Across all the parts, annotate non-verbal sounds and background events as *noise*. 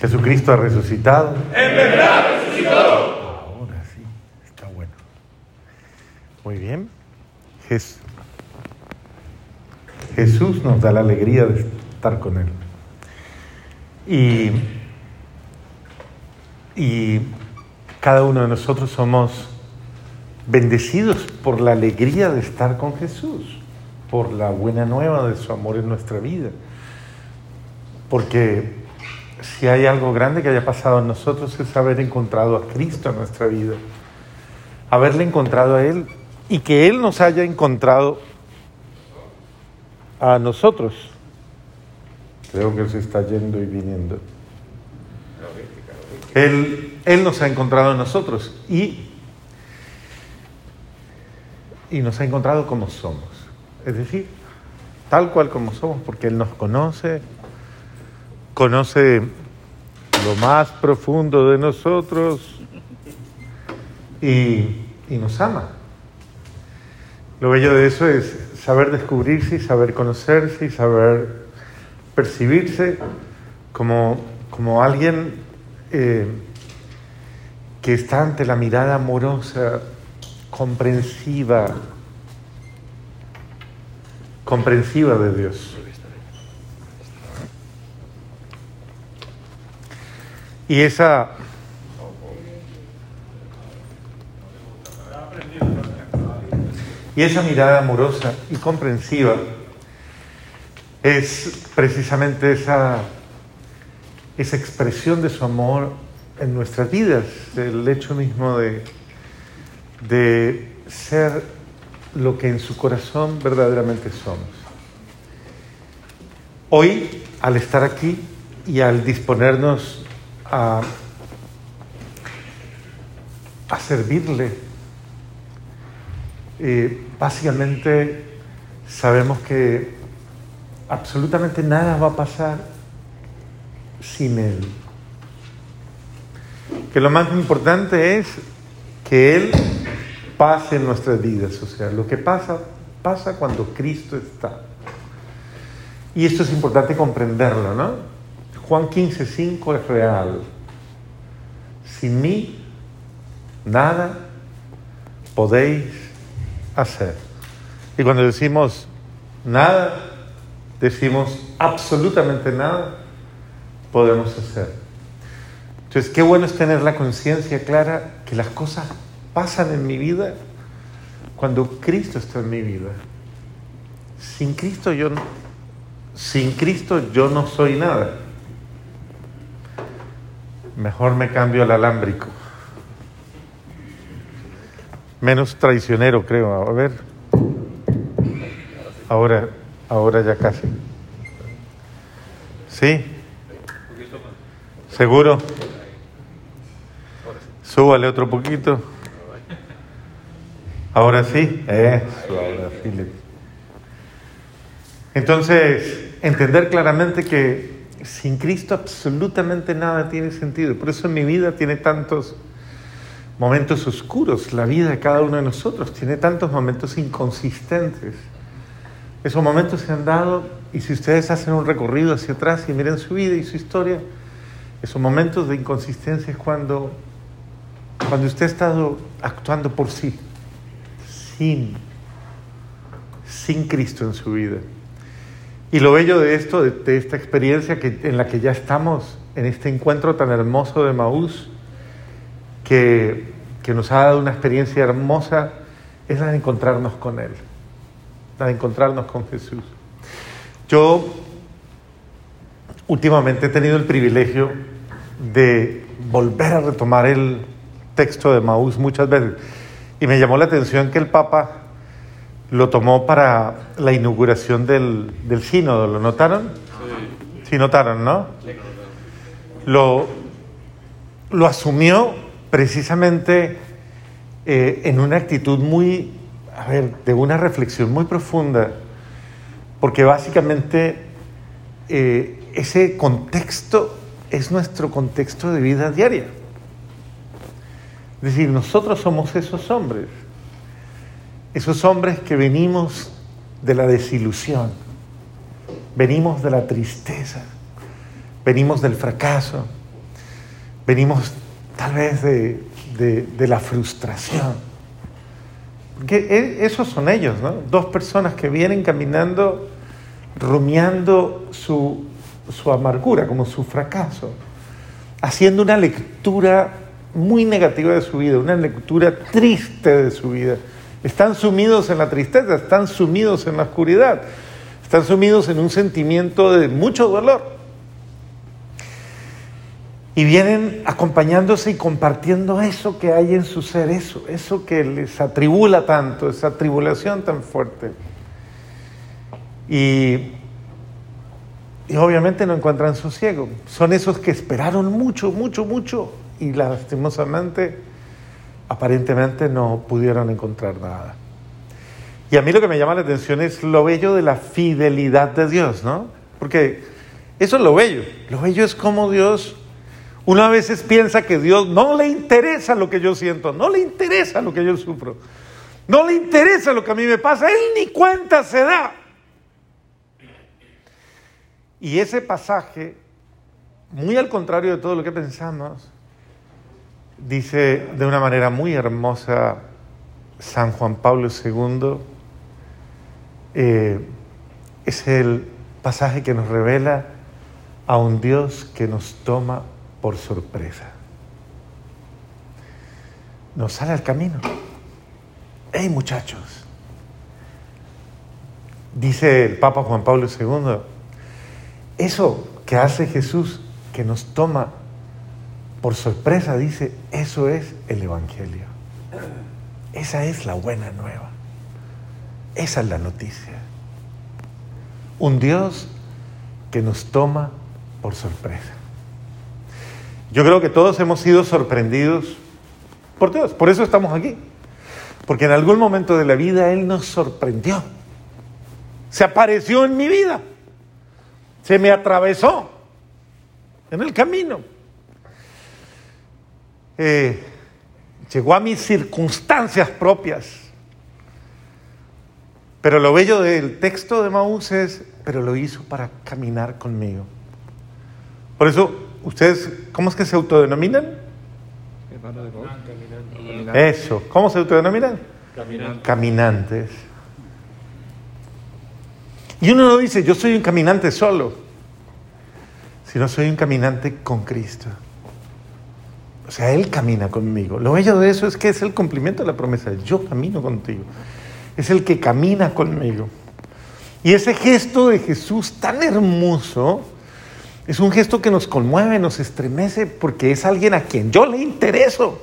Jesucristo ha resucitado. En verdad resucitó. Ahora sí, está bueno. Muy bien. Jes- Jesús nos da la alegría de estar con Él. Y, y cada uno de nosotros somos bendecidos por la alegría de estar con Jesús, por la buena nueva de su amor en nuestra vida. Porque si hay algo grande que haya pasado en nosotros es haber encontrado a Cristo en nuestra vida, haberle encontrado a Él y que Él nos haya encontrado a nosotros. Creo que Él se está yendo y viniendo. Él, él nos ha encontrado a nosotros y, y nos ha encontrado como somos. Es decir, tal cual como somos, porque Él nos conoce, conoce lo más profundo de nosotros y, y nos ama. Lo bello de eso es saber descubrirse y saber conocerse y saber percibirse como, como alguien eh, que está ante la mirada amorosa, comprensiva, comprensiva de Dios. Y esa y esa mirada amorosa y comprensiva es precisamente esa, esa expresión de su amor en nuestras vidas, el hecho mismo de, de ser lo que en su corazón verdaderamente somos. Hoy, al estar aquí y al disponernos a, servirle, eh, básicamente sabemos que absolutamente nada va a pasar sin Él. Que lo más importante es que Él pase en nuestras vidas. O sea, lo que pasa, pasa cuando Cristo está. Y esto es importante comprenderlo, ¿no? Juan 15, 5 es real. Sin mí, nada podéis hacer. Y cuando decimos nada, decimos absolutamente nada podemos hacer. Entonces, qué bueno es tener la conciencia clara que las cosas pasan en mi vida cuando Cristo está en mi vida. Sin Cristo yo sin Cristo yo no soy nada. Mejor me cambio al alámbrico. Menos traicionero, creo. A ver. Ahora, ahora ya casi. ¿Sí? ¿Seguro? Súbale otro poquito. Ahora sí. Entonces, entender claramente que sin Cristo absolutamente nada tiene sentido. Por eso mi vida tiene tantos momentos oscuros. La vida de cada uno de nosotros tiene tantos momentos inconsistentes. Esos momentos se han dado y si ustedes hacen un recorrido hacia atrás y miren su vida y su historia, esos momentos de inconsistencia es cuando, cuando usted ha estado actuando por sí, sin, sin Cristo en su vida. Y lo bello de esto, de, esta experiencia que, en la que ya estamos, en este encuentro tan hermoso de Maús, que, que nos ha dado una experiencia hermosa, es la de encontrarnos con Él, la de encontrarnos con Jesús. Yo últimamente he tenido el privilegio de volver a retomar el texto de Maús muchas veces y me llamó la atención que el Papa lo tomó para la inauguración del, del sínodo, ¿lo notaron? Sí, notaron, ¿no? Lo, lo asumió precisamente eh, en una actitud muy, a ver, de una reflexión muy profunda, porque básicamente eh, ese contexto es nuestro contexto de vida diaria. Es decir, nosotros somos esos hombres, esos hombres que venimos de la desilusión, venimos de la tristeza, venimos del fracaso, venimos tal vez de, de la frustración. Porque e, esos son ellos, ¿no? Dos personas que vienen caminando, rumiando su, su amargura, como su fracaso, haciendo una lectura muy negativa de su vida, una lectura triste de su vida. Están sumidos en la tristeza, están sumidos en la oscuridad, están sumidos en un sentimiento de mucho dolor. Y vienen acompañándose y compartiendo eso que hay en su ser, eso, eso que les atribula tanto, esa tribulación tan fuerte. Y, y obviamente no encuentran sosiego. Son esos que esperaron mucho, mucho, mucho y lastimosamente aparentemente no pudieron encontrar nada. Y a mí lo que me llama la atención es lo bello de la fidelidad de Dios, ¿no? Porque eso es lo bello. Lo bello es como Dios, una veces piensa que Dios no le interesa lo que yo siento, no le interesa lo que yo sufro, no le interesa lo que a mí me pasa, Él ni cuenta se da. Y ese pasaje, muy al contrario de todo lo que pensamos, Dice de una manera muy hermosa San Juan Pablo II, eh, es el pasaje que nos revela a un Dios que nos toma por sorpresa. Nos sale al camino. ¡Hey muchachos! Dice el Papa Juan Pablo II, eso que hace Jesús, que nos toma por sorpresa dice, eso es el Evangelio. Esa es la buena nueva. Esa es la noticia. Un Dios que nos toma por sorpresa. Yo creo que todos hemos sido sorprendidos por Dios. Por eso estamos aquí. Porque en algún momento de la vida Él nos sorprendió. Se apareció en mi vida. Se me atravesó en el camino. Eh, llegó a mis circunstancias propias. Pero lo bello del texto de Maús es, pero lo hizo para caminar conmigo. Por eso, ustedes, ¿cómo es que se autodenominan? Eso, ¿cómo se autodenominan? Caminantes. Caminantes. Y uno no dice, yo soy un caminante solo, sino soy un caminante con Cristo. O sea, Él camina conmigo. Lo bello de eso es que es el cumplimiento de la promesa. Yo camino contigo. Es el que camina conmigo. Y ese gesto de Jesús tan hermoso es un gesto que nos conmueve, nos estremece, porque es alguien a quien yo le intereso.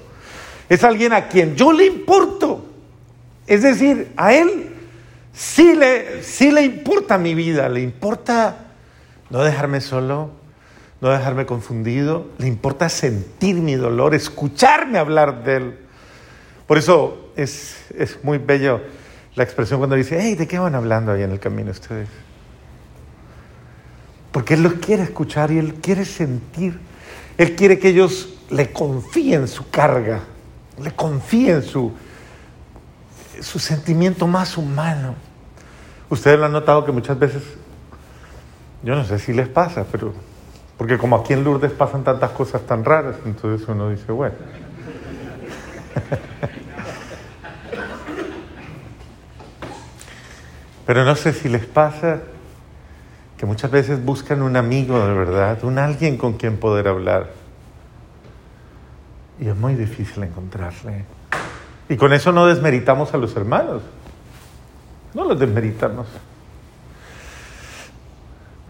Es alguien a quien yo le importo. Es decir, a Él sí le, sí le importa mi vida, le importa no dejarme solo, no dejarme confundido, le importa sentir mi dolor, escucharme hablar de él. Por eso es, es muy bello la expresión cuando dice, hey, ¿de qué van hablando ahí en el camino ustedes? Porque Él los quiere escuchar y Él quiere sentir, Él quiere que ellos le confíen su carga, le confíen su, su sentimiento más humano. Ustedes lo han notado que muchas veces, yo no sé si les pasa, pero porque como aquí en Lourdes pasan tantas cosas tan raras, entonces uno dice, bueno. *laughs* Pero no sé si les pasa que muchas veces buscan un amigo de verdad, un alguien con quien poder hablar. Y es muy difícil encontrarle. Y con eso no desmeritamos a los hermanos. No los desmeritamos.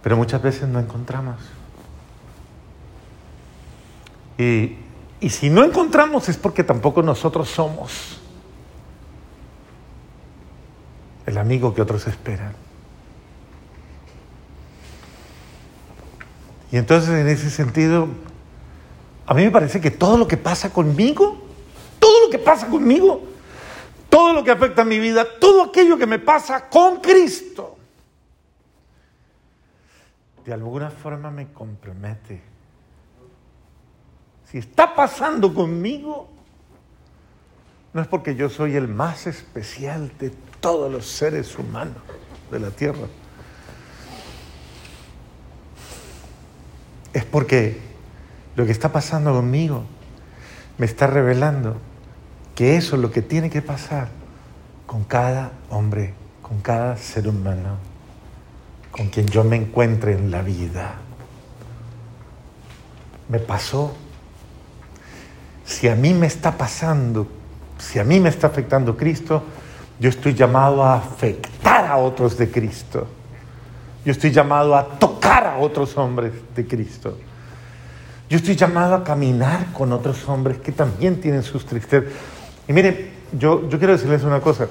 Pero muchas veces no encontramos. Y, si no encontramos es porque tampoco nosotros somos el amigo que otros esperan. Y entonces en ese sentido, a mí me parece que todo lo que pasa conmigo, todo lo que pasa conmigo, todo lo que afecta a mi vida, todo aquello que me pasa con Cristo, de alguna forma me compromete si está pasando conmigo, no es porque yo soy el más especial de todos los seres humanos de la tierra. Es porque lo que está pasando conmigo me está revelando que eso es lo que tiene que pasar con cada hombre, con cada ser humano, con quien yo me encuentre en la vida. Me pasó. Si a mí me está pasando, si a mí me está afectando Cristo, yo estoy llamado a afectar a otros de Cristo. Yo estoy llamado a tocar a otros hombres de Cristo. Yo estoy llamado a caminar con otros hombres que también tienen sus tristezas. Y miren, yo, yo quiero decirles una cosa.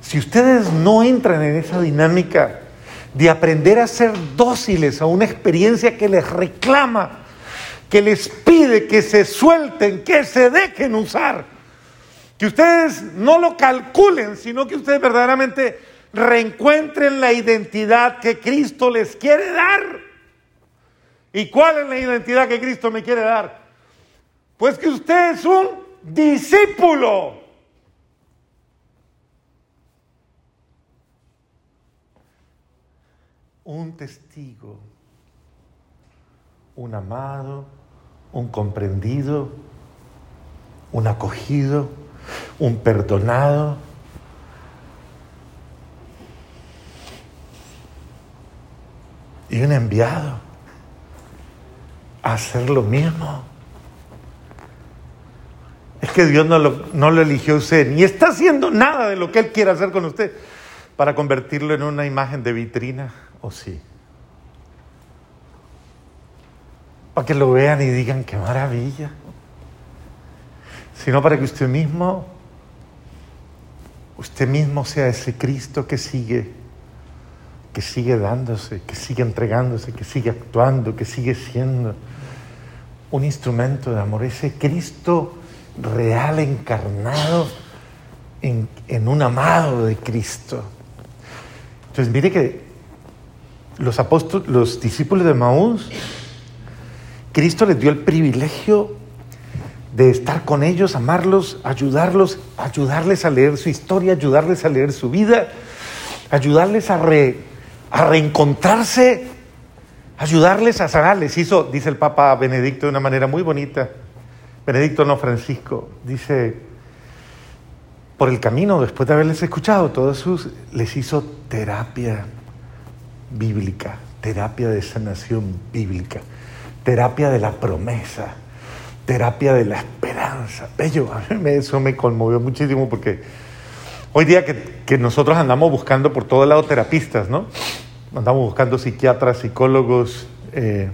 Si ustedes no entran en esa dinámica de aprender a ser dóciles a una experiencia que les reclama, que les pide que se suelten, que se dejen usar, que ustedes no lo calculen, sino que ustedes verdaderamente reencuentren la identidad que Cristo les quiere dar. ¿Y cuál es la identidad que Cristo me quiere dar? Pues que usted es un discípulo. Un testigo, un amado, un comprendido, un acogido, un perdonado. Y un enviado hacer lo mismo. Es que Dios no lo, eligió usted, ni está haciendo nada de lo que Él quiere hacer con usted para convertirlo en una imagen de vitrina, ¿o sí? Para que lo vean y digan, qué maravilla. Sino para que usted mismo, usted mismo sea ese Cristo que sigue, que sigue dándose, que sigue entregándose, que sigue actuando, que sigue siendo un instrumento de amor, ese Cristo real encarnado en, un amado de Cristo. Entonces mire que los apóstoles, los discípulos de Maús, Cristo les dio el privilegio de estar con ellos, amarlos, ayudarlos, ayudarles a leer su historia, ayudarles a leer su vida, ayudarles a, reencontrarse ayudarles a sanar. Les hizo, dice el Papa Benedicto de una manera muy bonita, Benedicto no Francisco, dice, por el camino, después de haberles escuchado todos sus, les hizo terapia bíblica, terapia de sanación bíblica, terapia de la promesa, terapia de la esperanza. Bello, eso me conmovió muchísimo porque hoy día que, que nosotros andamos buscando por todo lado terapistas, ¿no? andamos buscando psiquiatras, psicólogos, eh,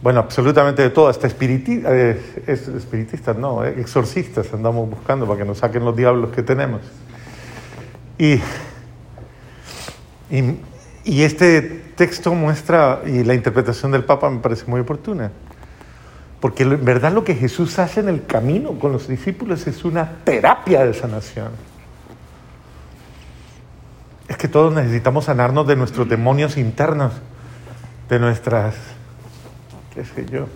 bueno, absolutamente de todo, hasta eh, espiritistas, no, eh, exorcistas andamos buscando para que nos saquen los diablos que tenemos. Y, y este texto muestra, y la interpretación del Papa me parece muy oportuna, porque en verdad lo que Jesús hace en el camino con los discípulos es una terapia de sanación. Es que todos necesitamos sanarnos de nuestros demonios internos, de nuestras, qué sé yo,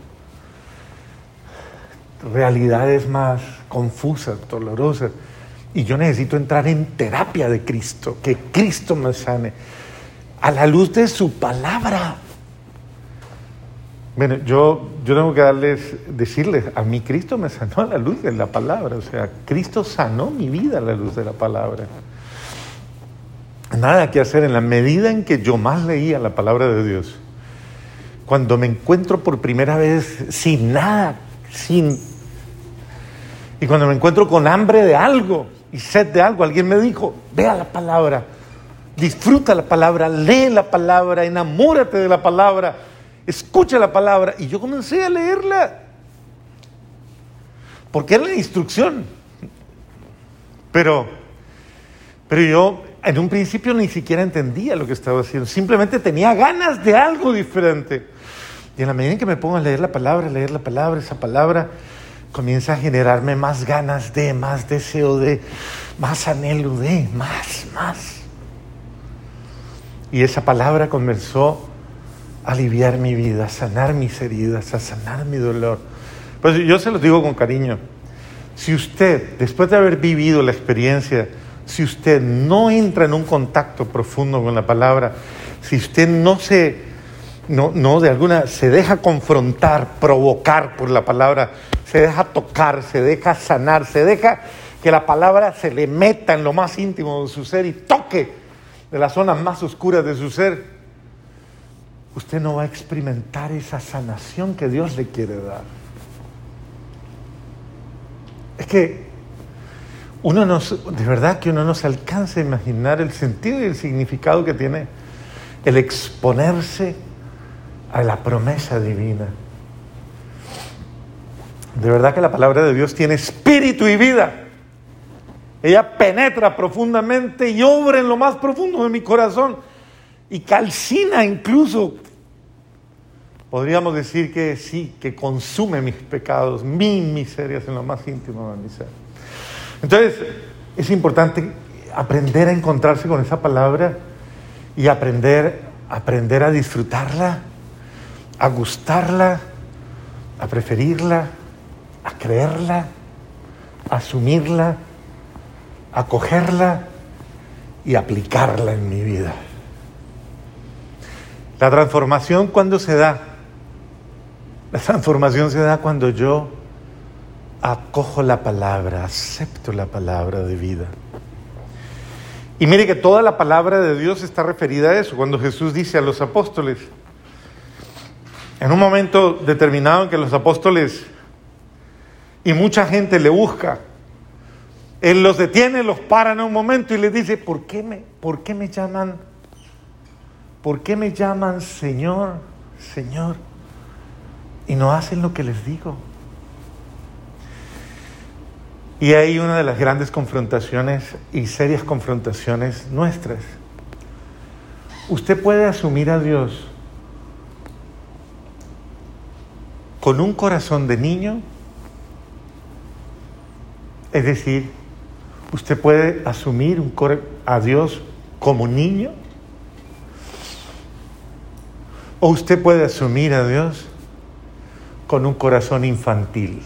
realidades más confusas, dolorosas. Y yo necesito entrar en terapia de Cristo, que Cristo me sane, a la luz de su palabra. Bueno, yo, yo tengo que darles, decirles, a mí Cristo me sanó a la luz de la palabra, o sea, Cristo sanó mi vida a la luz de la palabra nada que hacer en la medida en que yo más leía la palabra de Dios. Cuando me encuentro por primera vez sin nada, sin... Y cuando me encuentro con hambre de algo y sed de algo, alguien me dijo, vea la palabra, disfruta la palabra, lee la palabra, enamórate de la palabra, escucha la palabra. Y yo comencé a leerla. Porque era la instrucción. Pero, pero yo en un principio ni siquiera entendía lo que estaba haciendo, simplemente tenía ganas de algo diferente. Y en la medida en que me pongo a leer la palabra, leer la palabra, esa palabra comienza a generarme más ganas de, más deseo de, más anhelo de, más, más. Y esa palabra comenzó a aliviar mi vida, a sanar mis heridas, a sanar mi dolor. Pues yo se lo digo con cariño. Si usted, después de haber vivido la experiencia si usted no entra en un contacto profundo con la palabra, si usted no se, no, no de alguna, se deja confrontar, provocar por la palabra, se deja tocar, se deja sanar, se deja que la palabra se le meta en lo más íntimo de su ser y toque de las zonas más oscuras de su ser, usted no va a experimentar esa sanación que Dios le quiere dar. Es que uno no, de verdad que uno no se alcanza a imaginar el sentido y el significado que tiene el exponerse a la promesa divina. De verdad que la palabra de Dios tiene espíritu y vida. Ella penetra profundamente y obra en lo más profundo de mi corazón y calcina incluso, podríamos decir que sí, que consume mis pecados, mis miserias en lo más íntimo de mi ser. Entonces, es importante aprender a encontrarse con esa palabra y aprender, aprender a disfrutarla, a gustarla, a preferirla, a creerla, a asumirla, acogerla y aplicarla en mi vida. La transformación cuando se da, la transformación se da cuando yo acojo la palabra, acepto la palabra de vida. Y mire que toda la palabra de Dios está referida a eso. Cuando Jesús dice a los apóstoles, en un momento determinado en que los apóstoles y mucha gente le busca, Él los detiene, los para en un momento y les dice, ¿por qué me, por qué me llaman? ¿Por qué me llaman Señor, Señor? Y no hacen lo que les digo. Y hay una de las grandes confrontaciones y serias confrontaciones nuestras. Usted puede asumir a Dios con un corazón de niño, es decir, usted puede asumir un a Dios como niño, o usted puede asumir a Dios con un corazón infantil.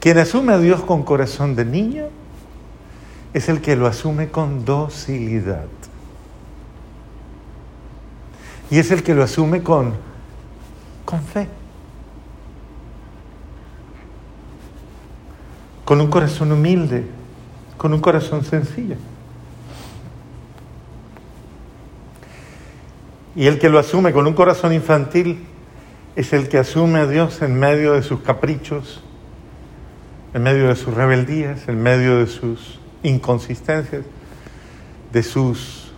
Quien asume a Dios con corazón de niño es el que lo asume con docilidad. Y es el que lo asume con, con fe. Con un corazón humilde, con un corazón sencillo. Y el que lo asume con un corazón infantil es el que asume a Dios en medio de sus caprichos, en medio de sus rebeldías, en medio de sus inconsistencias, de sus...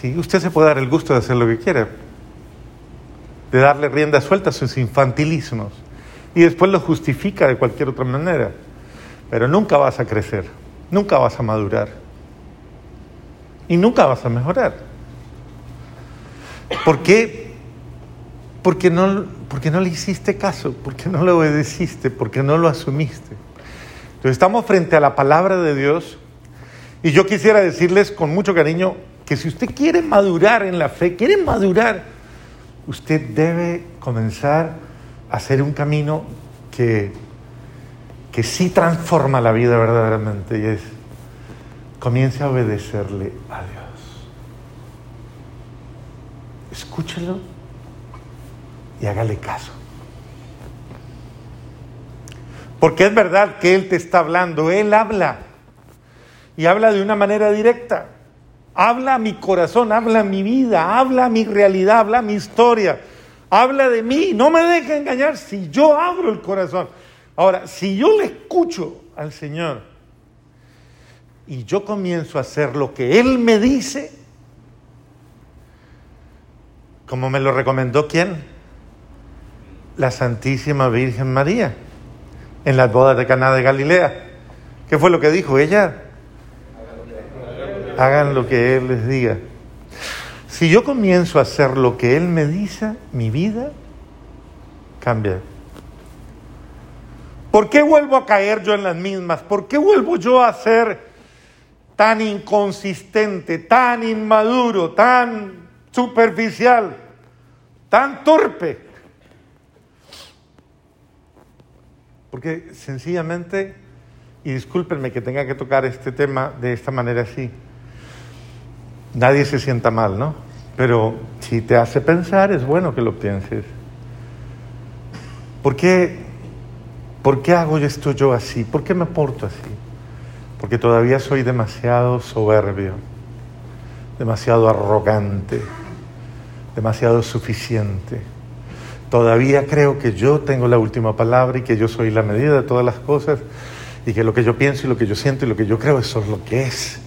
Sí, usted se puede dar el gusto de hacer lo que quiera, de darle rienda suelta a sus infantilismos y después lo justifica de cualquier otra manera, pero nunca vas a crecer, nunca vas a madurar y nunca vas a mejorar. ¿Por qué? Porque no, porque no le hiciste caso, porque no le obedeciste, porque no lo asumiste. Entonces estamos frente a la palabra de Dios y yo quisiera decirles con mucho cariño que si usted quiere madurar en la fe, quiere madurar, usted debe comenzar hacer un camino que, que sí transforma la vida verdaderamente y es, comience a obedecerle a Dios. Escúchelo y hágale caso. Porque es verdad que Él te está hablando, Él habla y habla de una manera directa. Habla a mi corazón, habla a mi vida, habla a mi realidad, habla a mi historia, habla de mí. No me deje engañar si yo abro el corazón. Ahora, si yo le escucho al Señor y yo comienzo a hacer lo que Él me dice, como me lo recomendó quién? la Santísima Virgen María en las bodas de Caná de Galilea. ¿Qué fue lo que dijo ella? Hagan lo que Él les diga. Si yo comienzo a hacer lo que Él me dice, mi vida cambia. ¿Por qué vuelvo a caer yo en las mismas? ¿Por qué vuelvo yo a ser tan inconsistente, tan inmaduro, tan superficial, tan torpe? Porque sencillamente, y discúlpenme que tenga que tocar este tema de esta manera así, nadie se sienta mal, ¿no? Pero si te hace pensar, es bueno que lo pienses. ¿Por qué, ¿Por qué hago esto yo así? ¿Por qué me porto así? Porque todavía soy demasiado soberbio, demasiado arrogante, demasiado suficiente. Todavía creo que yo tengo la última palabra y que yo soy la medida de todas las cosas y que lo que yo pienso y lo que yo siento y lo que yo creo eso es lo que es.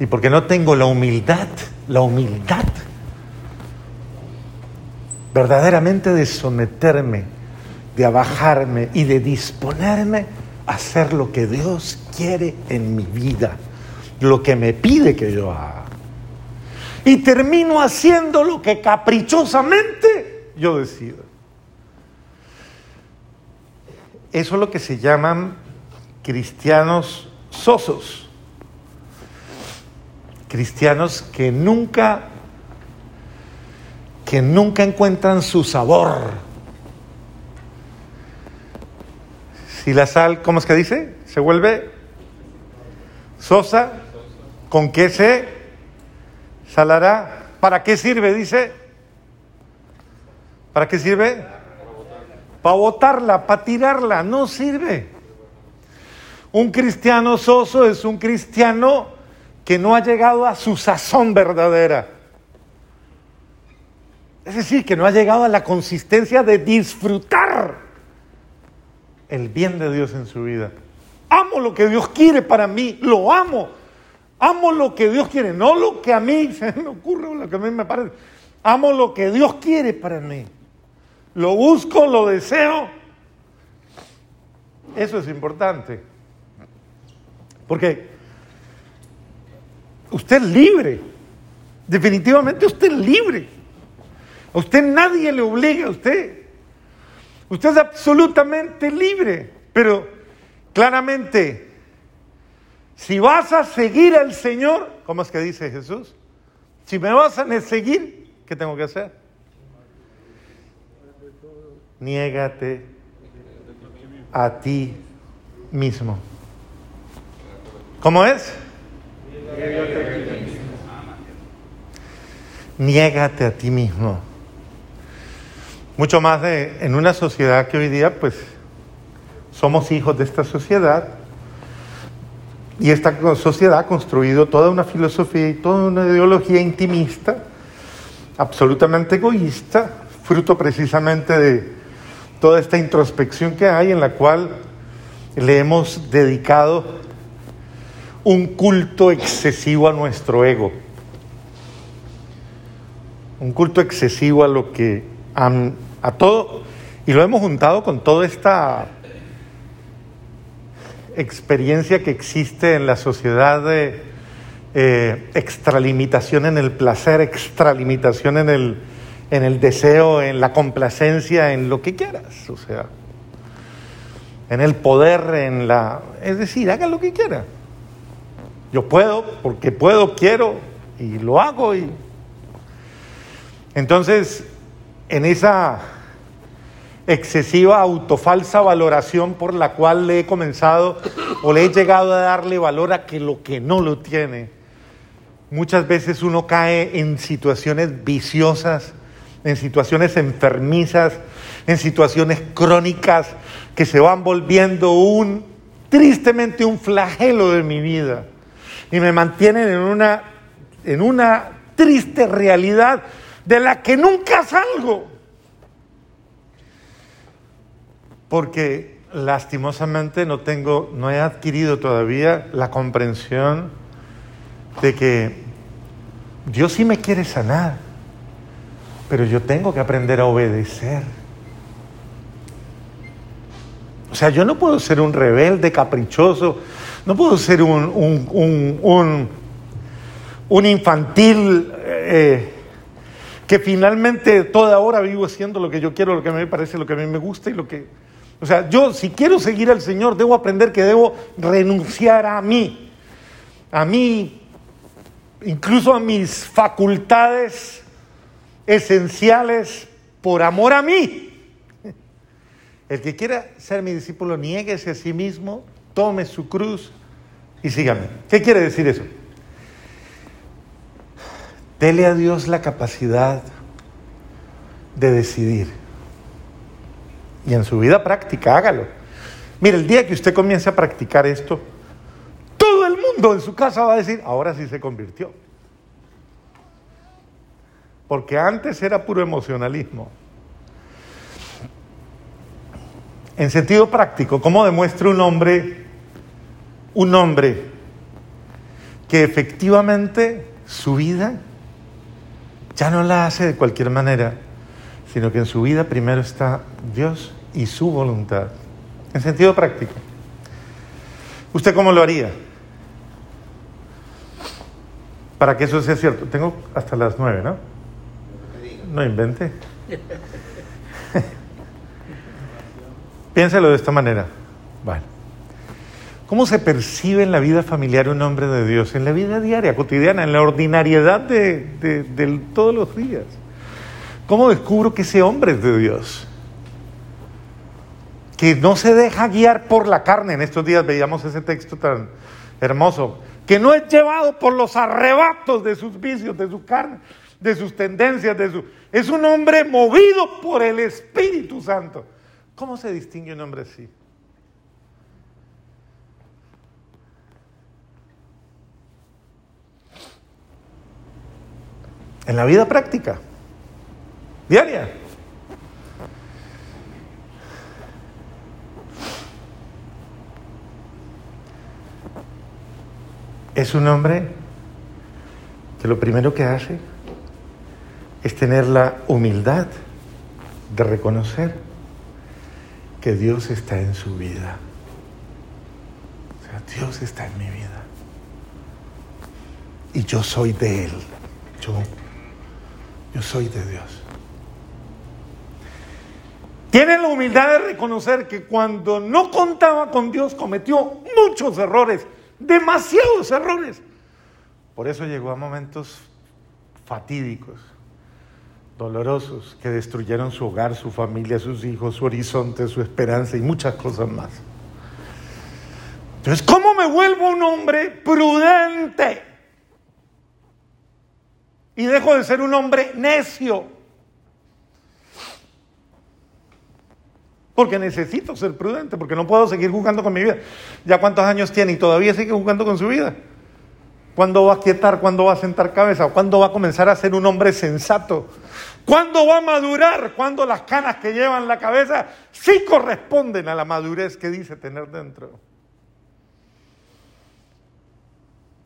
Y porque no tengo la humildad, la humildad verdaderamente de someterme, de abajarme y de disponerme a hacer lo que Dios quiere en mi vida, lo que me pide que yo haga. Y termino haciendo lo que caprichosamente yo decido. Eso es lo que se llaman cristianos sosos. Cristianos que nunca que nunca encuentran su sabor. Si la sal, ¿cómo es que dice? Se vuelve sosa, ¿con qué se salará? ¿Para qué sirve? Dice. ¿Para qué sirve? Para botarla, para tirarla, no sirve. Un cristiano soso es un cristiano que no ha llegado a su sazón verdadera. Es decir, que no ha llegado a la consistencia de disfrutar el bien de Dios en su vida. Amo lo que Dios quiere para mí, lo amo. Amo lo que Dios quiere, no lo que a mí *laughs* se me ocurre o lo que a mí me parece. Amo lo que Dios quiere para mí. Lo busco, lo deseo. Eso es importante. Porque usted es libre. Definitivamente usted es libre. A usted nadie le obliga a usted. Usted es absolutamente libre. Pero claramente, si vas a seguir al Señor, ¿cómo es que dice Jesús? Si me vas a seguir, ¿qué tengo que hacer? Niégate a ti mismo. ¿Cómo es? Niégate a ti mismo. Mucho más de, en una sociedad que hoy día, pues, somos hijos de esta sociedad. Y esta sociedad ha construido toda una filosofía y toda una ideología intimista, absolutamente egoísta, fruto precisamente de toda esta introspección que hay en la cual le hemos dedicado un culto excesivo a nuestro ego, un culto excesivo a lo que a todo, y lo hemos juntado con toda esta experiencia que existe en la sociedad de eh, extralimitación en el placer, extralimitación en el, en el deseo, en la complacencia, en lo que quieras, o sea, en el poder, en la... Es decir, haga lo que quiera. Yo puedo, porque puedo, quiero, y lo hago. Y... Entonces, en esa excesiva autofalsa valoración por la cual le he comenzado o le he llegado a darle valor a que lo que no lo tiene, muchas veces uno cae en situaciones viciosas, en situaciones enfermizas, en situaciones crónicas que se van volviendo un, tristemente, un flagelo de mi vida y me mantienen en una, en una triste realidad de la que nunca salgo. Porque lastimosamente no tengo, no he adquirido todavía la comprensión de que Dios sí me quiere sanar, pero yo tengo que aprender a obedecer. O sea, yo no puedo ser un rebelde caprichoso, no puedo ser un, un, un, infantil eh, que finalmente toda hora vivo haciendo lo que yo quiero, lo que a mí me parece, lo que a mí me gusta y lo que... O sea, yo si quiero seguir al Señor, debo aprender que debo renunciar a mí, a mí, incluso a mis facultades esenciales por amor a mí. El que quiera ser mi discípulo, niéguese a sí mismo, tome su cruz y sígame. ¿Qué quiere decir eso? Dele a Dios la capacidad de decidir. Y en su vida práctica, hágalo. Mire, el día que usted comience a practicar esto, todo el mundo en su casa va a decir, ahora sí se convirtió. Porque antes era puro emocionalismo. En sentido práctico, ¿cómo demuestra un hombre, un hombre que efectivamente su vida ya no la hace de cualquier manera, sino que en su vida primero está Dios y su voluntad? En sentido práctico. ¿Usted cómo lo haría? Para que eso sea cierto. Tengo hasta las nueve, ¿no? No invente. *laughs* Piénselo de esta manera. Bueno. ¿Cómo se percibe en la vida familiar un hombre de Dios? En la vida diaria, cotidiana, en la ordinariedad de, de todos los días. ¿Cómo descubro que ese hombre es de Dios? Que no se deja guiar por la carne. En estos días veíamos ese texto tan hermoso. Que no es llevado por los arrebatos de sus vicios, de su carne, de sus tendencias, de su... Es un hombre movido por el Espíritu Santo. ¿Cómo se distingue un hombre así? En la vida práctica, diaria. Es un hombre que lo primero que hace es tener la humildad de reconocer que Dios está en su vida. O sea, Dios está en mi vida. Y yo soy de Él. Yo, yo soy de Dios. Tiene la humildad de reconocer que cuando no contaba con Dios cometió muchos errores, demasiados errores. Por eso llegó a momentos fatídicos dolorosos que destruyeron su hogar, su familia, sus hijos, su horizonte, su esperanza y muchas cosas más. Entonces, ¿cómo me vuelvo un hombre prudente? Y dejo de ser un hombre necio. Porque necesito ser prudente, porque no puedo seguir jugando con mi vida. ¿Ya cuántos años tiene y todavía sigue jugando con su vida? ¿Cuándo va a quietar? ¿Cuándo va a sentar cabeza? ¿Cuándo va a comenzar a ser un hombre sensato? ¿Cuándo va a madurar? ¿Cuándo las canas que lleva en la cabeza sí corresponden a la madurez que dice tener dentro?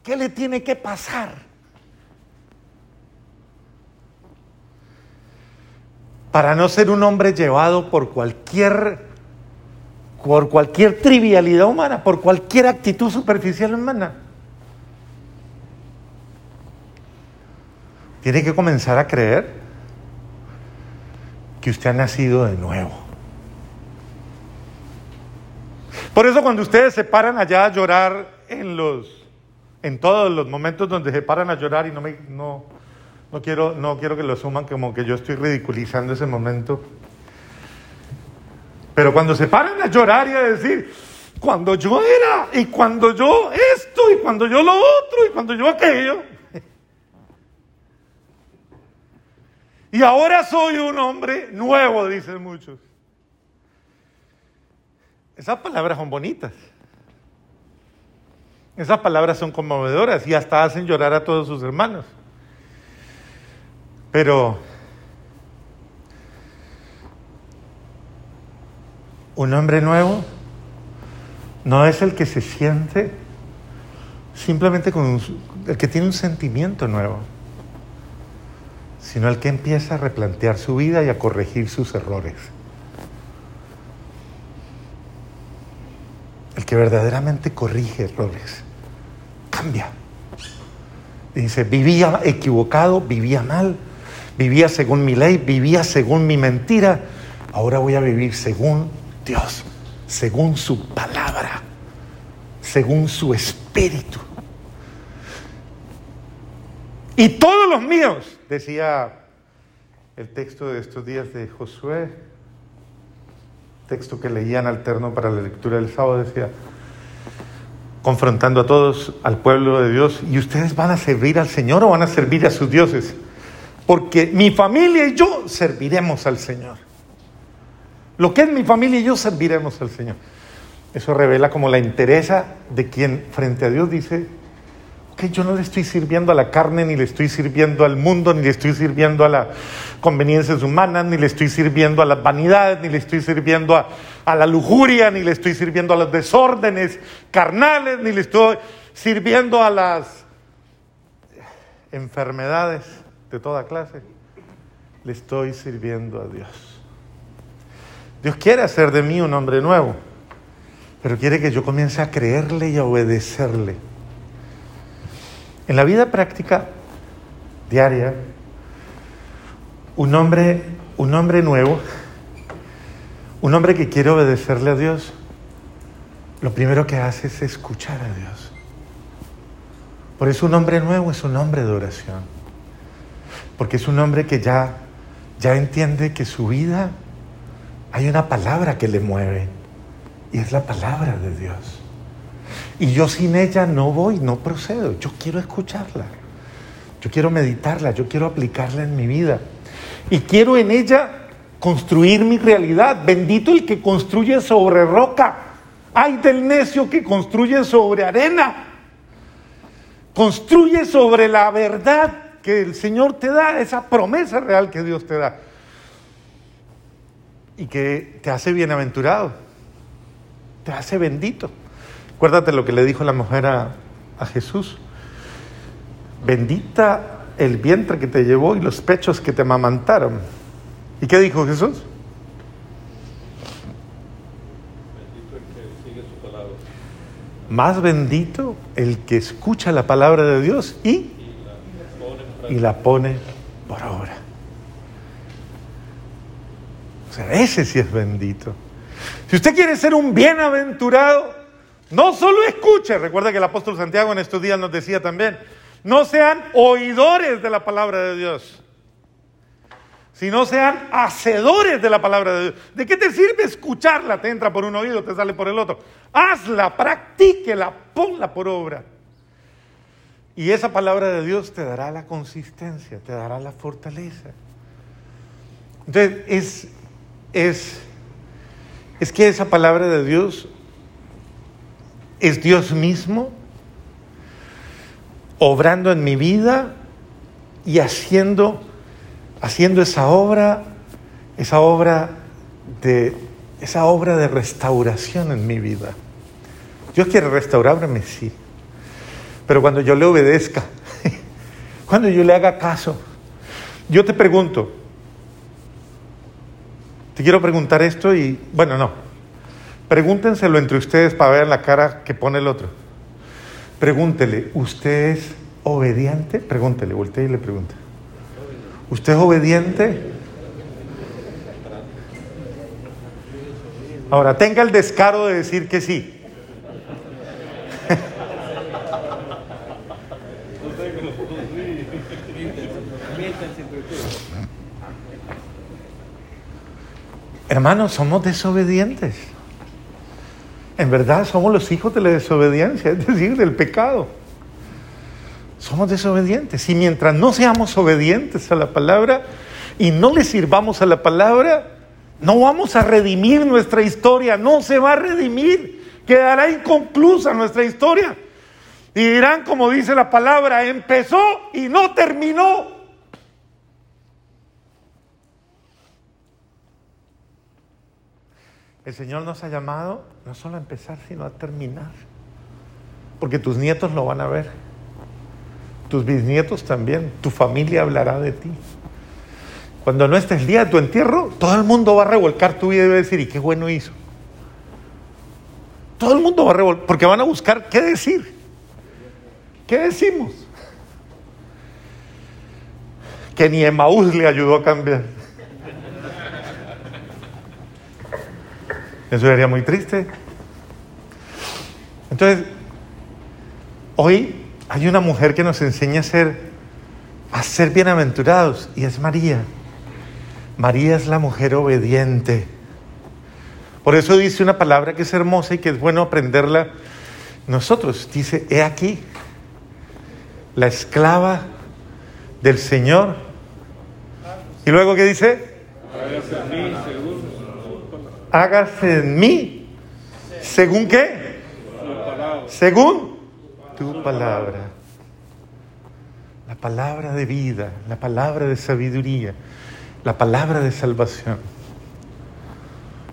¿Qué le tiene que pasar? Para no ser un hombre llevado por cualquier, por cualquier trivialidad humana, por cualquier actitud superficial humana. Tiene que comenzar a creer que usted ha nacido de nuevo. Por eso cuando ustedes se paran allá a llorar en los en todos los momentos donde se paran a llorar y no me no, no quiero no quiero que lo suman como que yo estoy ridiculizando ese momento. Pero cuando se paran a llorar y a decir, cuando yo era y cuando yo esto y cuando yo lo otro y cuando yo aquello, Y ahora soy un hombre nuevo, dicen muchos. Esas palabras son bonitas. Esas palabras son conmovedoras y hasta hacen llorar a todos sus hermanos. Pero un hombre nuevo no es el que se siente simplemente con el que tiene un sentimiento nuevo sino el que empieza a replantear su vida y a corregir sus errores. El que verdaderamente corrige errores, cambia. Dice, vivía equivocado, vivía mal, vivía según mi ley, vivía según mi mentira, ahora voy a vivir según Dios, según su palabra, según su espíritu. Y todos los míos, decía el texto de estos días de Josué, texto que leían alterno para la lectura del sábado, decía, confrontando a todos, al pueblo de Dios, y ustedes van a servir al Señor o van a servir a sus dioses. Porque mi familia y yo serviremos al Señor. Lo que es mi familia y yo serviremos al Señor. Eso revela como la interesa de quien frente a Dios dice, que yo no le estoy sirviendo a la carne, ni le estoy sirviendo al mundo, ni le estoy sirviendo a las conveniencias humanas, ni le estoy sirviendo a las vanidades, ni le estoy sirviendo a, a la lujuria, ni le estoy sirviendo a los desórdenes carnales, ni le estoy sirviendo a las enfermedades de toda clase. Le estoy sirviendo a Dios. Dios quiere hacer de mí un hombre nuevo pero quiere que yo comience a creerle y a obedecerle. En la vida práctica diaria, un hombre, un hombre nuevo, un hombre que quiere obedecerle a Dios, lo primero que hace es escuchar a Dios. Por eso un hombre nuevo es un hombre de oración. Porque es un hombre que ya, ya entiende que su vida hay una palabra que le mueve y es la palabra de Dios. Y yo sin ella no voy, no procedo. Yo quiero escucharla. Yo quiero meditarla, yo quiero aplicarla en mi vida. Y quiero en ella construir mi realidad. Bendito el que construye sobre roca. Ay del necio que construye sobre arena. Construye sobre la verdad que el Señor te da, esa promesa real que Dios te da. Y que te hace bienaventurado te hace bendito. Acuérdate lo que le dijo la mujer a, Jesús. Bendita el vientre que te llevó y los pechos que te amamantaron. ¿Y qué dijo Jesús? Más bendito el que escucha la palabra de Dios y, y la pone por obra. O sea, ese sí es bendito. Si usted quiere ser un bienaventurado, no solo escuche, recuerda que el apóstol Santiago en estos días nos decía también, no sean oidores de la palabra de Dios, sino sean hacedores de la palabra de Dios. ¿De qué te sirve escucharla? Te entra por un oído, te sale por el otro. Hazla, practíquela, ponla por obra. Y esa palabra de Dios te dará la consistencia, te dará la fortaleza. Entonces, es, es es que esa palabra de Dios es Dios mismo obrando en mi vida y haciendo, haciendo esa obra, esa obra de esa obra de restauración en mi vida. Dios quiere restaurarme, sí. Pero cuando yo le obedezca, *laughs* cuando yo le haga caso, yo te pregunto, te quiero preguntar esto y, bueno, no. Pregúntenselo entre ustedes para ver la cara que pone el otro. Pregúntele, ¿usted es obediente? Pregúntele, voltee y le pregunta. ¿Usted es obediente? Ahora, tenga el descaro de decir que sí. Hermanos, somos desobedientes. En verdad somos los hijos de la desobediencia, es decir, del pecado. Somos desobedientes. Y mientras no seamos obedientes a la palabra y no le sirvamos a la palabra, no vamos a redimir nuestra historia, no se va a redimir, quedará inconclusa nuestra historia. Y dirán, como dice la palabra, empezó y no terminó. El Señor nos ha llamado no solo a empezar, sino a terminar. Porque tus nietos lo van a ver. Tus bisnietos también. Tu familia hablará de ti. Cuando no estés el día de tu entierro, todo el mundo va a revolcar tu vida y va a decir, ¿y qué bueno hizo? Todo el mundo va a revolcar, porque van a buscar qué decir. ¿Qué decimos? Que ni Emaús le ayudó a cambiar. Eso sería muy triste. Entonces, hoy hay una mujer que nos enseña a ser, a ser bienaventurados y es María. María es la mujer obediente. Por eso dice una palabra que es hermosa y que es bueno aprenderla Nosotros, dice, he aquí, la esclava del Señor. Y luego, ¿qué dice? Hágase en mí, según qué? Según tu palabra. La palabra de vida, la palabra de sabiduría, la palabra de salvación.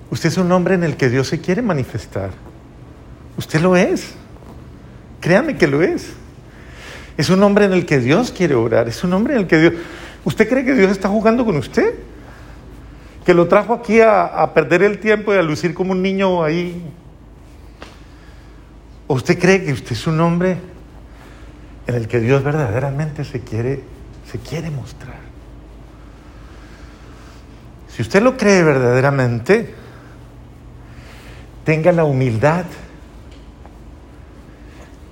Usted es un hombre en el que Dios se quiere manifestar. Usted lo es. Créame que lo es. Es un hombre en el que Dios quiere obrar. Es un hombre en el que Dios... ¿Usted cree que Dios está jugando con usted? Que lo trajo aquí a, perder el tiempo y a lucir como un niño ahí. ¿O usted cree que usted es un hombre en el que Dios verdaderamente se quiere, se quiere mostrar? Si usted lo cree verdaderamente, tenga la humildad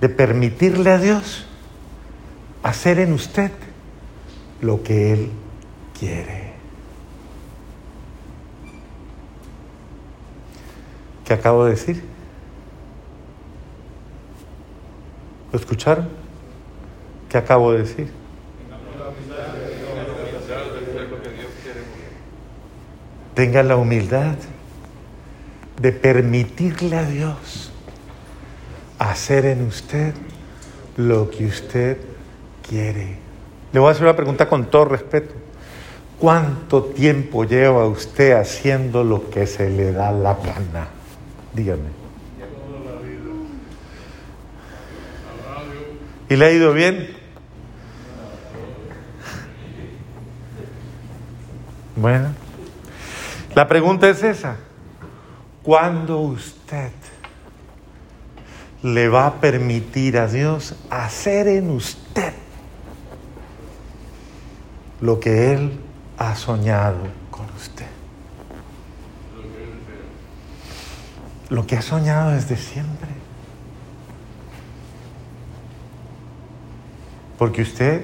de permitirle a Dios hacer en usted lo que Él quiere. ¿Qué acabo de decir? ¿Lo escucharon? ¿Qué acabo de decir? Tenga la humildad de permitirle a Dios hacer en usted lo que usted quiere. Le voy a hacer una pregunta con todo respeto. ¿Cuánto tiempo lleva usted haciendo lo que se le da la gana? Dígame. ¿Y le ha ido bien? Bueno, la pregunta es esa. ¿Cuándo usted le va a permitir a Dios hacer en usted lo que Él ha soñado con usted? Lo que ha soñado desde siempre. Porque usted,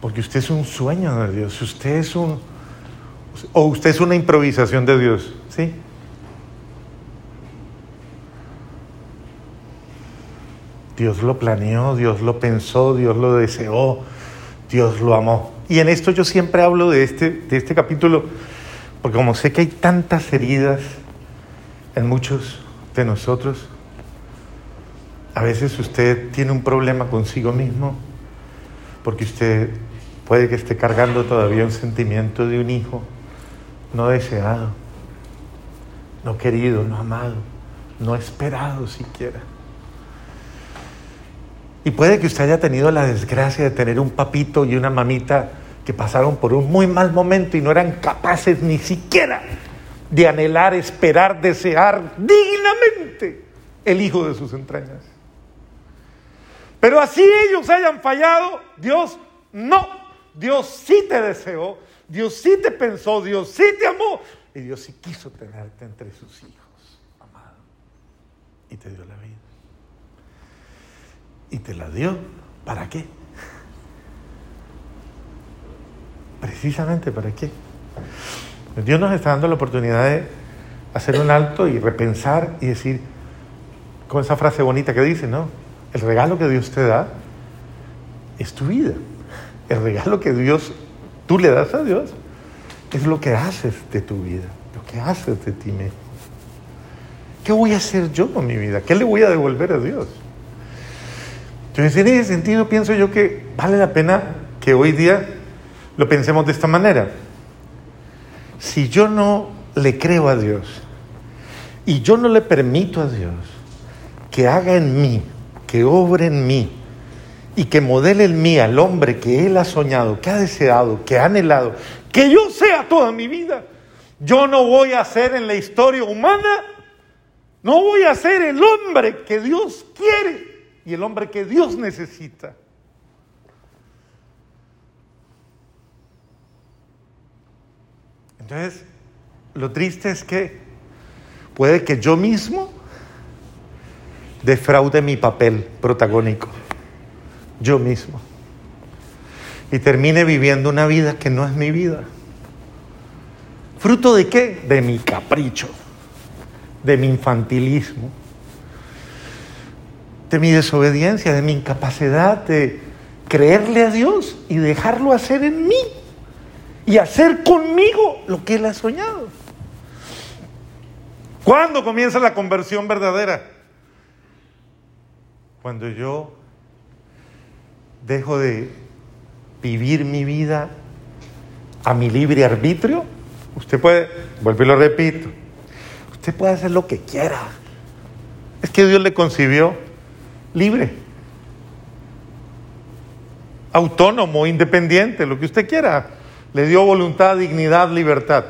porque usted es un sueño de Dios, usted es un, o usted es una improvisación de Dios, ¿sí? Dios lo planeó, Dios lo pensó, Dios lo deseó, Dios lo amó. Y en esto yo siempre hablo de este, de este capítulo, porque como sé que hay tantas heridas en muchos de nosotros, a veces usted tiene un problema consigo mismo, porque usted puede que esté cargando todavía un sentimiento de un hijo no deseado, no querido, no amado, no esperado siquiera. Y puede que usted haya tenido la desgracia de tener un papito y una mamita que pasaron por un muy mal momento y no eran capaces ni siquiera de anhelar, esperar, desear dignamente el hijo de sus entrañas. Pero así ellos hayan fallado, Dios no. Dios sí te deseó, Dios sí te pensó, Dios sí te amó y Dios sí quiso tenerte entre sus hijos, amado. Y te dio la vida. Y te la dio, ¿para qué? Precisamente para qué. Dios nos está dando la oportunidad de hacer un alto y repensar y decir, con esa frase bonita que dice, ¿no? El regalo que Dios te da es tu vida. El regalo que Dios, tú le das a Dios, es lo que haces de tu vida, lo que haces de ti mismo. ¿Qué voy a hacer yo con mi vida? ¿Qué le voy a devolver a Dios? Entonces, en ese sentido, pienso yo que vale la pena que hoy día lo pensemos de esta manera. Si yo no le creo a Dios y yo no le permito a Dios que haga en mí, que obre en mí y que modele en mí al hombre que Él ha soñado, que ha deseado, que ha anhelado, que yo sea toda mi vida, yo no voy a ser en la historia humana, no voy a ser el hombre que Dios quiere y el hombre que Dios necesita. Entonces, lo triste es que puede que yo mismo defraude mi papel protagónico, yo mismo, y termine viviendo una vida que no es mi vida. ¿Fruto de qué? De mi capricho, de mi infantilismo de mi desobediencia, de mi incapacidad de creerle a Dios y dejarlo hacer en mí y hacer conmigo lo que Él ha soñado. ¿Cuándo comienza la conversión verdadera? Cuando yo dejo de vivir mi vida a mi libre arbitrio. Usted puede, vuelvo y lo repito, usted puede hacer lo que quiera. Es que Dios le concibió libre, autónomo, independiente, lo que usted quiera. Le dio voluntad, dignidad, libertad.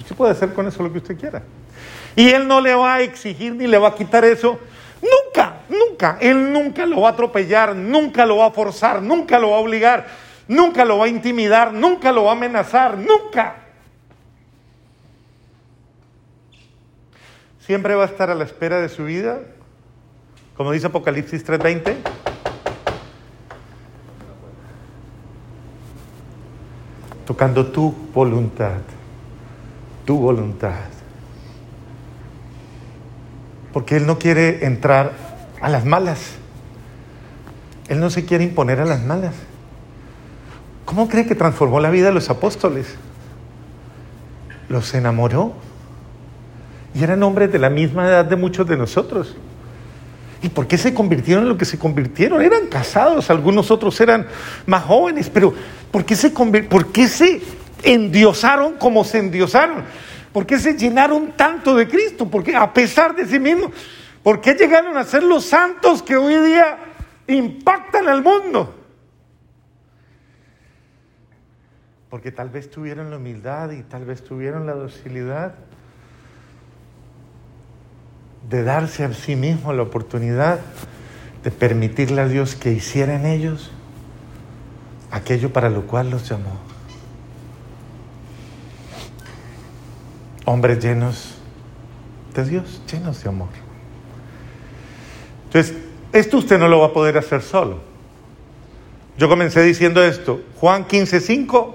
Usted puede hacer con eso lo que usted quiera. Y Él no le va a exigir ni le va a quitar eso. Nunca, nunca. Él nunca lo va a atropellar, nunca lo va a forzar, nunca lo va a obligar, nunca lo va a intimidar, nunca lo va a amenazar, nunca. Siempre va a estar a la espera de su vida, como dice Apocalipsis 3:20. Tocando tu voluntad, tu voluntad porque Él no quiere entrar a las malas. Él no se quiere imponer a las malas. ¿Cómo cree que transformó la vida de los apóstoles? Los enamoró. Y eran hombres de la misma edad de muchos de nosotros. ¿Y por qué se convirtieron en lo que se convirtieron? Eran casados, algunos otros eran más jóvenes, pero ¿por qué se, por qué se endiosaron como se endiosaron? ¿Por qué se llenaron tanto de Cristo? ¿Por qué, a pesar de sí mismos, por qué llegaron a ser los santos que hoy día impactan al mundo? Porque tal vez tuvieron la humildad y tal vez tuvieron la docilidad de darse a sí mismos la oportunidad de permitirle a Dios que hiciera en ellos aquello para lo cual los llamó. hombres llenos de Dios, llenos de amor. Entonces, esto usted no lo va a poder hacer solo. Yo comencé diciendo esto, Juan 15:5,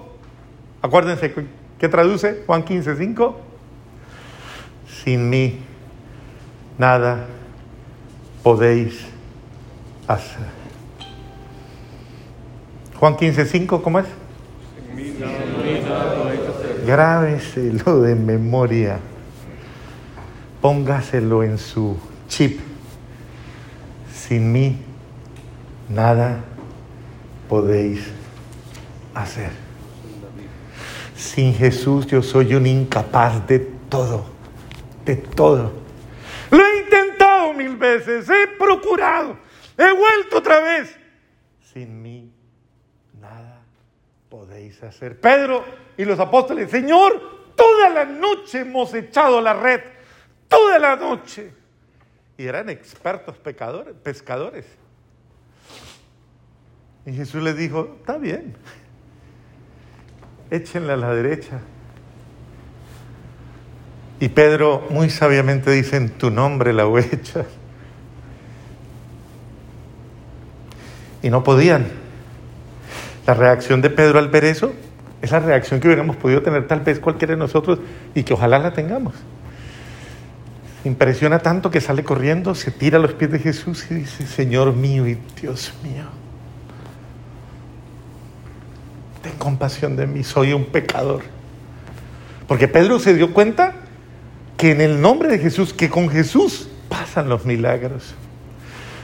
acuérdense ¿qué traduce Juan 15:5, sin mí nada podéis hacer. Juan 15:5, ¿cómo es? Grábeselo de memoria, póngaselo en su chip. Sin mí nada podéis hacer. Sin Jesús yo soy un incapaz de todo, de todo. Lo he intentado mil veces, he procurado, he vuelto otra vez. Sin mí hacer. Pedro y los apóstoles, Señor, toda la noche hemos echado la red, toda la noche. Y eran expertos pecadores, pescadores. Y Jesús les dijo, está bien, échenla a la derecha. Y Pedro muy sabiamente dice, en tu nombre la voy a echar. Y no podían. La reacción de Pedro al ver eso es la reacción que hubiéramos podido tener tal vez cualquiera de nosotros y que ojalá la tengamos. Impresiona tanto que sale corriendo, se tira a los pies de Jesús y dice, Señor mío y Dios mío, ten compasión de mí, soy un pecador. Porque Pedro se dio cuenta que en el nombre de Jesús, que con Jesús pasan los milagros.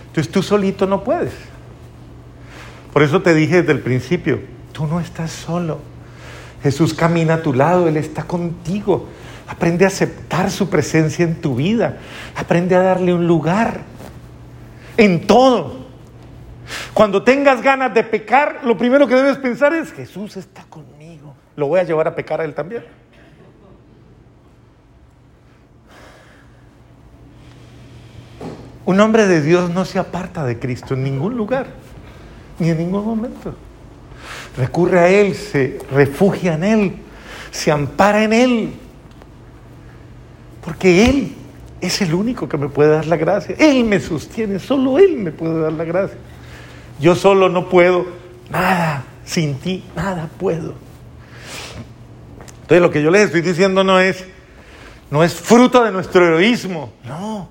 Entonces tú solito no puedes. Por eso te dije desde el principio, tú no estás solo. Jesús camina a tu lado, Él está contigo. Aprende a aceptar su presencia en tu vida. Aprende a darle un lugar en todo. Cuando tengas ganas de pecar, lo primero que debes pensar es, Jesús está conmigo. Lo voy a llevar a pecar a Él también. Un hombre de Dios no se aparta de Cristo en ningún lugar, ni en ningún momento recurre a Él, se refugia en Él, se ampara en Él. Porque Él es el único que me puede dar la gracia. Él me sostiene, solo Él me puede dar la gracia. Yo solo no puedo nada, sin ti nada puedo. Entonces lo que yo les estoy diciendo no es, no es fruto de nuestro heroísmo, no.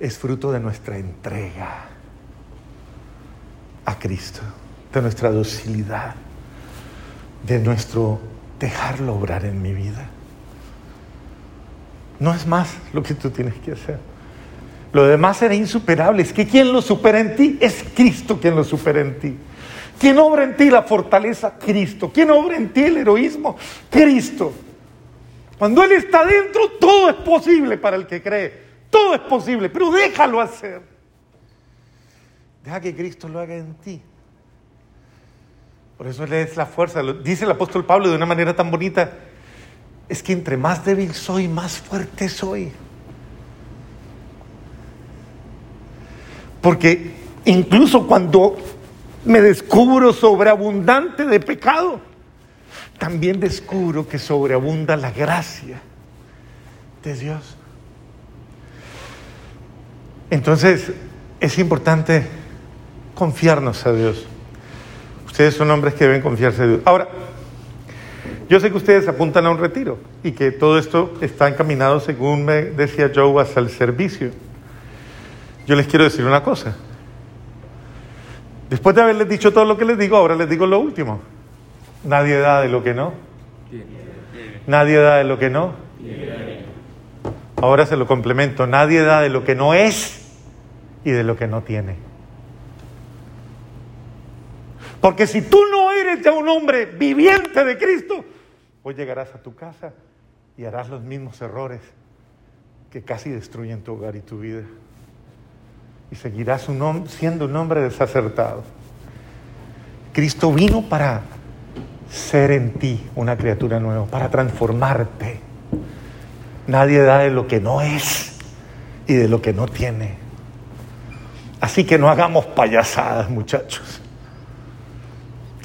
es fruto de nuestra entrega a Cristo, de nuestra docilidad, de nuestro dejarlo obrar en mi vida. No es más lo que tú tienes que hacer. Lo demás será insuperable. Es que quien lo supera en ti es Cristo quien lo supera en ti. ¿Quién obra en ti la fortaleza? Cristo. ¿Quién obra en ti el heroísmo? Cristo. Cuando Él está dentro, todo es posible para el que cree. Todo es posible, pero déjalo hacer. Deja que Cristo lo haga en ti. Por eso Él es la fuerza. Dice el apóstol Pablo de una manera tan bonita. Es que entre más débil soy, más fuerte soy. Porque incluso cuando me descubro sobreabundante de pecado, también descubro que sobreabunda la gracia de Dios. Entonces es importante confiarnos a Dios. Ustedes son hombres que deben confiarse a Dios. Ahora, yo sé que ustedes apuntan a un retiro y que todo esto está encaminado, según me decía Joe, hacia el servicio. Yo les quiero decir una cosa. Después de haberles dicho todo lo que les digo, ahora les digo lo último. Nadie da de lo que no. Nadie da de lo que no. Ahora se lo complemento. Nadie da de lo que no es y de lo que no tiene. Porque si tú no eres ya un hombre viviente de Cristo, hoy llegarás a tu casa y harás los mismos errores que casi destruyen tu hogar y tu vida y seguirás siendo un hombre desacertado. Cristo vino para ser en ti una criatura nueva, para transformarte. Nadie da de lo que no es y de lo que no tiene. Así que no hagamos payasadas, muchachos.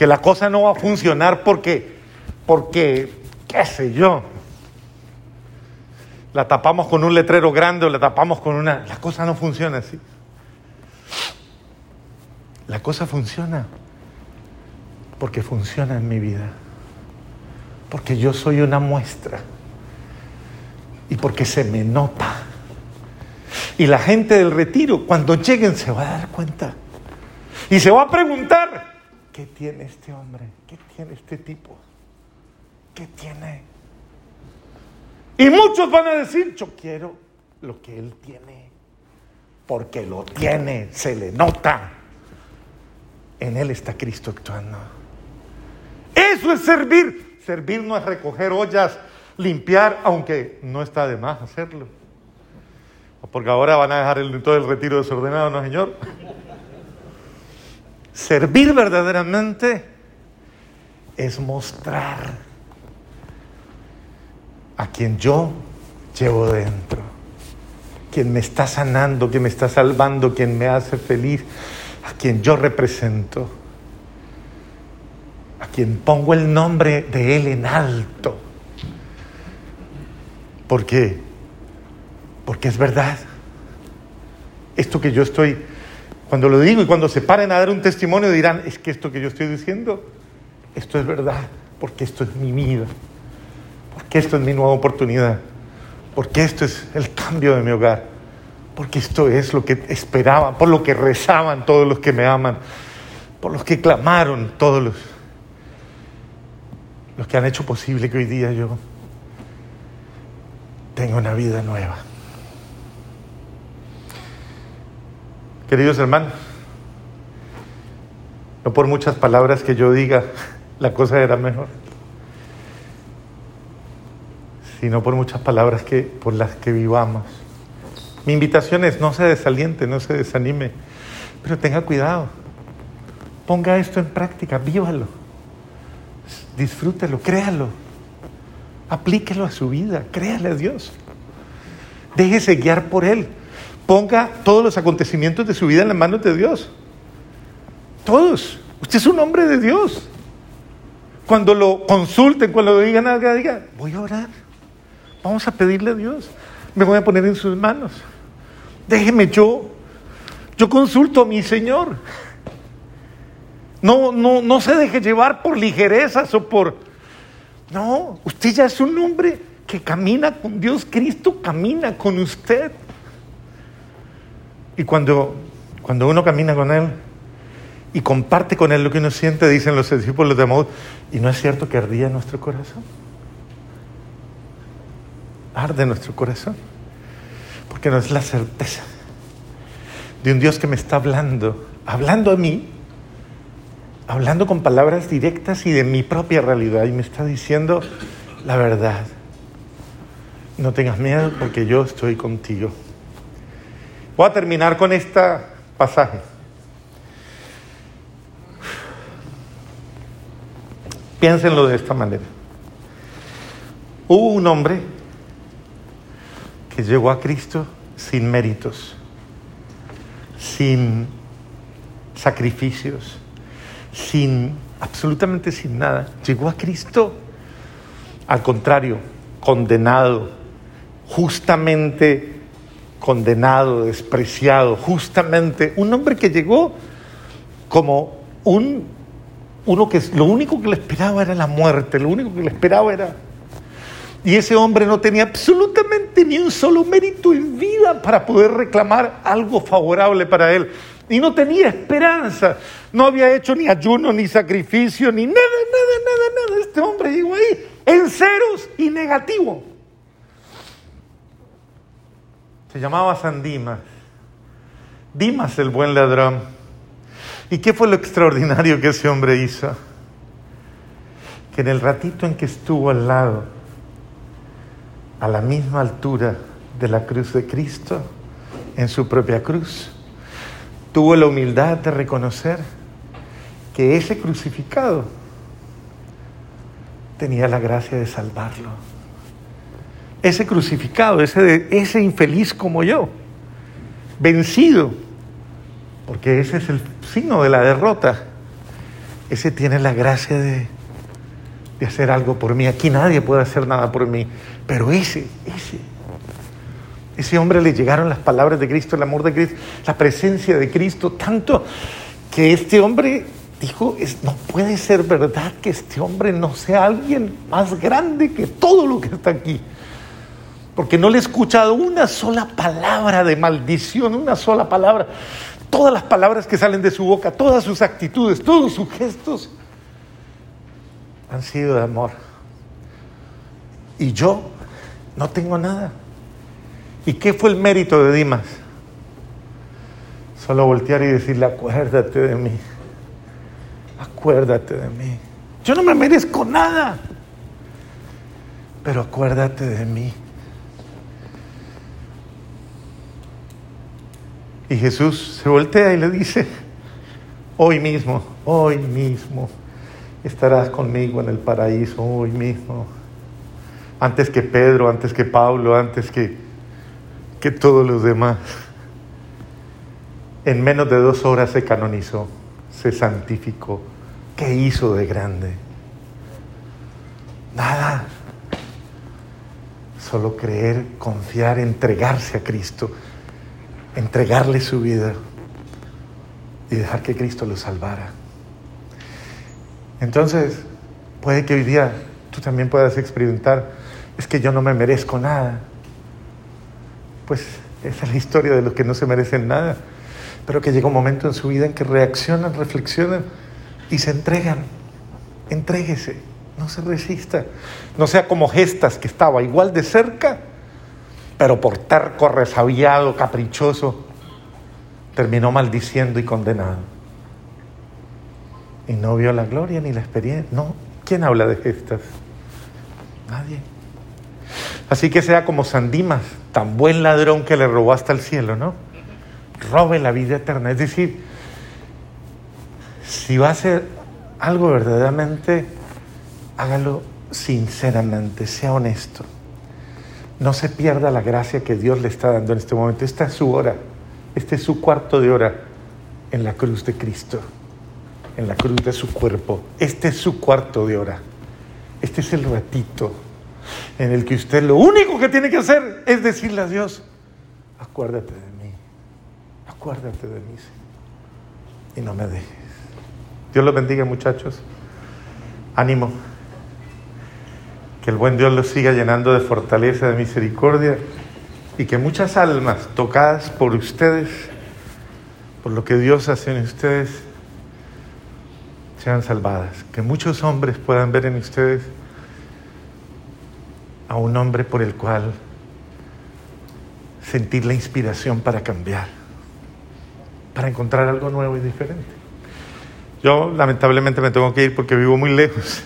Que la cosa no va a funcionar porque, porque, qué sé yo, la tapamos con un letrero grande o la tapamos con una... La cosa no funciona así. La cosa funciona porque funciona en mi vida, porque yo soy una muestra y porque se me nota. Y la gente del retiro, cuando lleguen, se va a dar cuenta y se va a preguntar, ¿qué tiene este hombre? ¿Qué tiene este tipo? ¿Qué tiene? Y muchos van a decir, yo quiero lo que él tiene, porque lo tiene, se le nota en Él está Cristo actuando. Eso es servir. Servir no es recoger ollas, limpiar, aunque no está de más hacerlo. Porque ahora van a dejar el, todo el retiro desordenado, ¿no, Señor? Servir verdaderamente es mostrar a quien yo llevo dentro, quien me está sanando, quien me está salvando, quien me hace feliz, a quien yo represento, a quien pongo el nombre de Él en alto. ¿Por qué? Porque es verdad. Esto que yo estoy, cuando lo digo y cuando se paren a dar un testimonio dirán, es que esto que yo estoy diciendo, esto es verdad, porque esto es mi vida, porque esto es mi nueva oportunidad, porque esto es el cambio de mi hogar porque esto es lo que esperaban, por lo que rezaban todos los que me aman, por los que clamaron todos los, los que han hecho posible que hoy día yo tenga una vida nueva. Queridos hermanos, no por muchas palabras que yo diga la cosa era mejor, sino por muchas palabras que por las que vivamos mi invitación es no se desaliente, no se desanime, pero tenga cuidado. Ponga esto en práctica, vívalo, disfrútelo, créalo, aplíquelo a su vida, créale a Dios. Déjese guiar por Él. Ponga todos los acontecimientos de su vida en las manos de Dios. Todos. Usted es un hombre de Dios. Cuando lo consulten, cuando lo digan algo, diga, voy a orar. Vamos a pedirle a Dios. Me voy a poner en sus manos. Déjeme yo, yo consulto a mi Señor. No, no, no se deje llevar por ligerezas o por... No, usted ya es un hombre que camina con Dios, Cristo camina con usted. Y cuando, cuando uno camina con Él y comparte con Él lo que uno siente, dicen los discípulos de Maús, ¿y no es cierto que ardía nuestro corazón? Arde nuestro corazón. Porque no es la certeza de un Dios que me está hablando, hablando a mí, hablando con palabras directas y de mi propia realidad, y me está diciendo la verdad. No tengas miedo porque yo estoy contigo. Voy a terminar con este pasaje. Piénsenlo de esta manera. Hubo un hombre que llegó a Cristo sin méritos, sin sacrificios, sin absolutamente sin nada. Llegó a Cristo al contrario, condenado, justamente condenado, despreciado, justamente un hombre que llegó como un uno que lo único que le esperaba era la muerte, lo único que le esperaba era y ese hombre no tenía absolutamente ni un solo mérito en vida para poder reclamar algo favorable para él. Y no tenía esperanza. No había hecho ni ayuno, ni sacrificio, ni nada, nada, nada, nada. Este hombre llegó ahí en ceros y negativo. Se llamaba San Dimas. Dimas el buen ladrón. ¿Y qué fue lo extraordinario que ese hombre hizo? Que en el ratito en que estuvo al lado, a la misma altura de la cruz de Cristo, en su propia cruz, tuvo la humildad de reconocer que ese crucificado tenía la gracia de salvarlo. Ese crucificado, ese, ese infeliz como yo, vencido, porque ese es el signo de la derrota, ese tiene la gracia de, de hacer algo por mí. Aquí nadie puede hacer nada por mí, pero ese, ese, ese hombre le llegaron las palabras de Cristo, el amor de Cristo, la presencia de Cristo, tanto que este hombre dijo, no puede ser verdad que este hombre no sea alguien más grande que todo lo que está aquí. Porque no le he escuchado una sola palabra de maldición, una sola palabra. Todas las palabras que salen de su boca, todas sus actitudes, todos sus gestos han sido de amor. Y yo no tengo nada. ¿Y qué fue el mérito de Dimas? Solo voltear y decirle, acuérdate de mí acuérdate de mí. Yo no me merezco nada, pero acuérdate de mí. Y Jesús se voltea y le dice, hoy mismo, hoy mismo estarás conmigo en el paraíso, hoy mismo. Antes que Pedro, antes que Pablo, antes que, que todos los demás. En menos de dos horas se canonizó, se santificó ¿Qué hizo de grande? Nada. Solo creer, confiar, entregarse a Cristo, entregarle su vida y dejar que Cristo lo salvara. Entonces, puede que hoy día tú también puedas experimentar, es que yo no me merezco nada. Pues esa es la historia de los que no se merecen nada, pero que llega un momento en su vida en que reaccionan, reflexionan y se entregan. Entréguese, no se resista. No sea como Gestas, que estaba igual de cerca, pero por terco, resabiado, caprichoso, terminó maldiciendo y condenado. Y no vio la gloria ni la experiencia. No, ¿quién habla de Gestas? Nadie. Así que sea como Sandimas, tan buen ladrón que le robó hasta el cielo, ¿no? Robe la vida eterna. Es decir, si va a hacer algo verdaderamente, hágalo sinceramente, sea honesto. No se pierda la gracia que Dios le está dando en este momento. Esta es su hora, este es su cuarto de hora en la cruz de Cristo, en la cruz de su cuerpo. Este es su cuarto de hora. Este es el ratito en el que usted lo único que tiene que hacer es decirle a Dios, acuérdate de mí, acuérdate de mí y no me dejes. Dios los bendiga muchachos. Ánimo. Que el buen Dios los siga llenando de fortaleza, de misericordia y que muchas almas tocadas por ustedes por lo que Dios hace en ustedes, sean salvadas. Que muchos hombres puedan ver en ustedes a un hombre por el cual sentir la inspiración para cambiar, para encontrar algo nuevo y diferente. Yo lamentablemente me tengo que ir porque vivo muy lejos